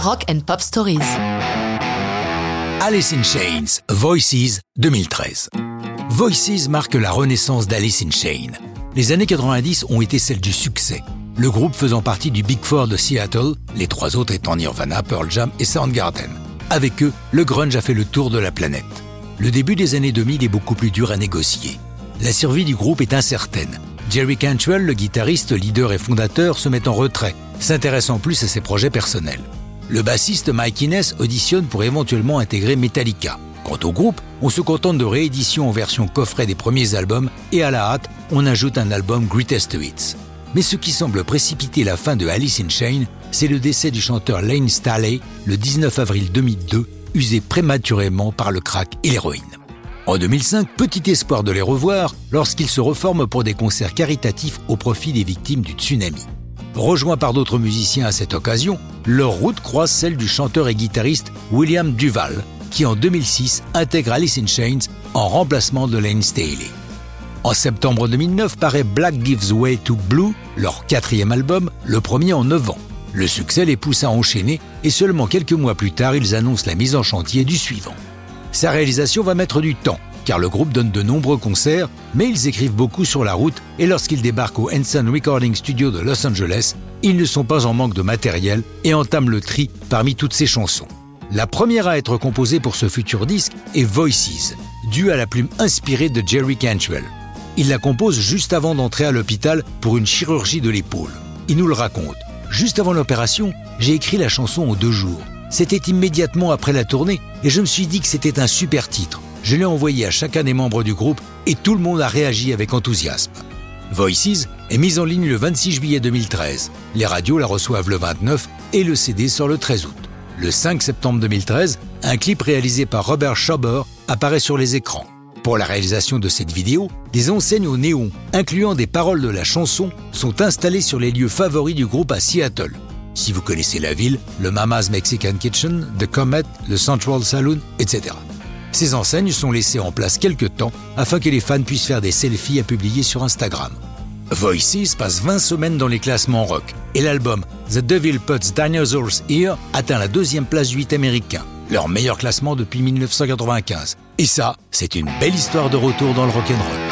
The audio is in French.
Rock and Pop Stories. Alice in Chains, Voices 2013. Voices marque la renaissance d'Alice in Chains. Les années 90 ont été celles du succès. Le groupe faisant partie du Big Four de Seattle, les trois autres étant Nirvana, Pearl Jam et Soundgarden. Avec eux, le grunge a fait le tour de la planète. Le début des années 2000 est beaucoup plus dur à négocier. La survie du groupe est incertaine. Jerry Cantrell, le guitariste, leader et fondateur, se met en retrait, s'intéressant plus à ses projets personnels. Le bassiste Mike Innes auditionne pour éventuellement intégrer Metallica. Quant au groupe, on se contente de rééditions en version coffret des premiers albums et à la hâte, on ajoute un album Greatest Hits. Mais ce qui semble précipiter la fin de Alice in Chains, c'est le décès du chanteur Lane Staley le 19 avril 2002, usé prématurément par le crack et l'héroïne. En 2005, petit espoir de les revoir lorsqu'ils se reforment pour des concerts caritatifs au profit des victimes du tsunami. Rejoints par d'autres musiciens à cette occasion, leur route croise celle du chanteur et guitariste William Duval, qui en 2006 intègre Alice in Chains en remplacement de Lane Staley. En septembre 2009 paraît Black Gives Way to Blue, leur quatrième album, le premier en 9 ans. Le succès les pousse à enchaîner et seulement quelques mois plus tard, ils annoncent la mise en chantier du suivant. Sa réalisation va mettre du temps, car le groupe donne de nombreux concerts, mais ils écrivent beaucoup sur la route et lorsqu'ils débarquent au Henson Recording Studio de Los Angeles, ils ne sont pas en manque de matériel et entament le tri parmi toutes ces chansons. La première à être composée pour ce futur disque est Voices, due à la plume inspirée de Jerry Cantrell. Il la compose juste avant d'entrer à l'hôpital pour une chirurgie de l'épaule. Il nous le raconte. Juste avant l'opération, j'ai écrit la chanson en deux jours. C'était immédiatement après la tournée et je me suis dit que c'était un super titre. Je l'ai envoyé à chacun des membres du groupe et tout le monde a réagi avec enthousiasme. Voices est mise en ligne le 26 juillet 2013. Les radios la reçoivent le 29 et le CD sort le 13 août. Le 5 septembre 2013, un clip réalisé par Robert Schauber apparaît sur les écrans. Pour la réalisation de cette vidéo, des enseignes au néon, incluant des paroles de la chanson, sont installées sur les lieux favoris du groupe à Seattle. Si vous connaissez la ville, le Mama's Mexican Kitchen, The Comet, le Central Saloon, etc. Ces enseignes sont laissées en place quelques temps afin que les fans puissent faire des selfies à publier sur Instagram. Voices passe 20 semaines dans les classements rock et l'album The Devil Puts Dinosaurs Here atteint la deuxième place du 8 américain, leur meilleur classement depuis 1995. Et ça, c'est une belle histoire de retour dans le rock'n'roll.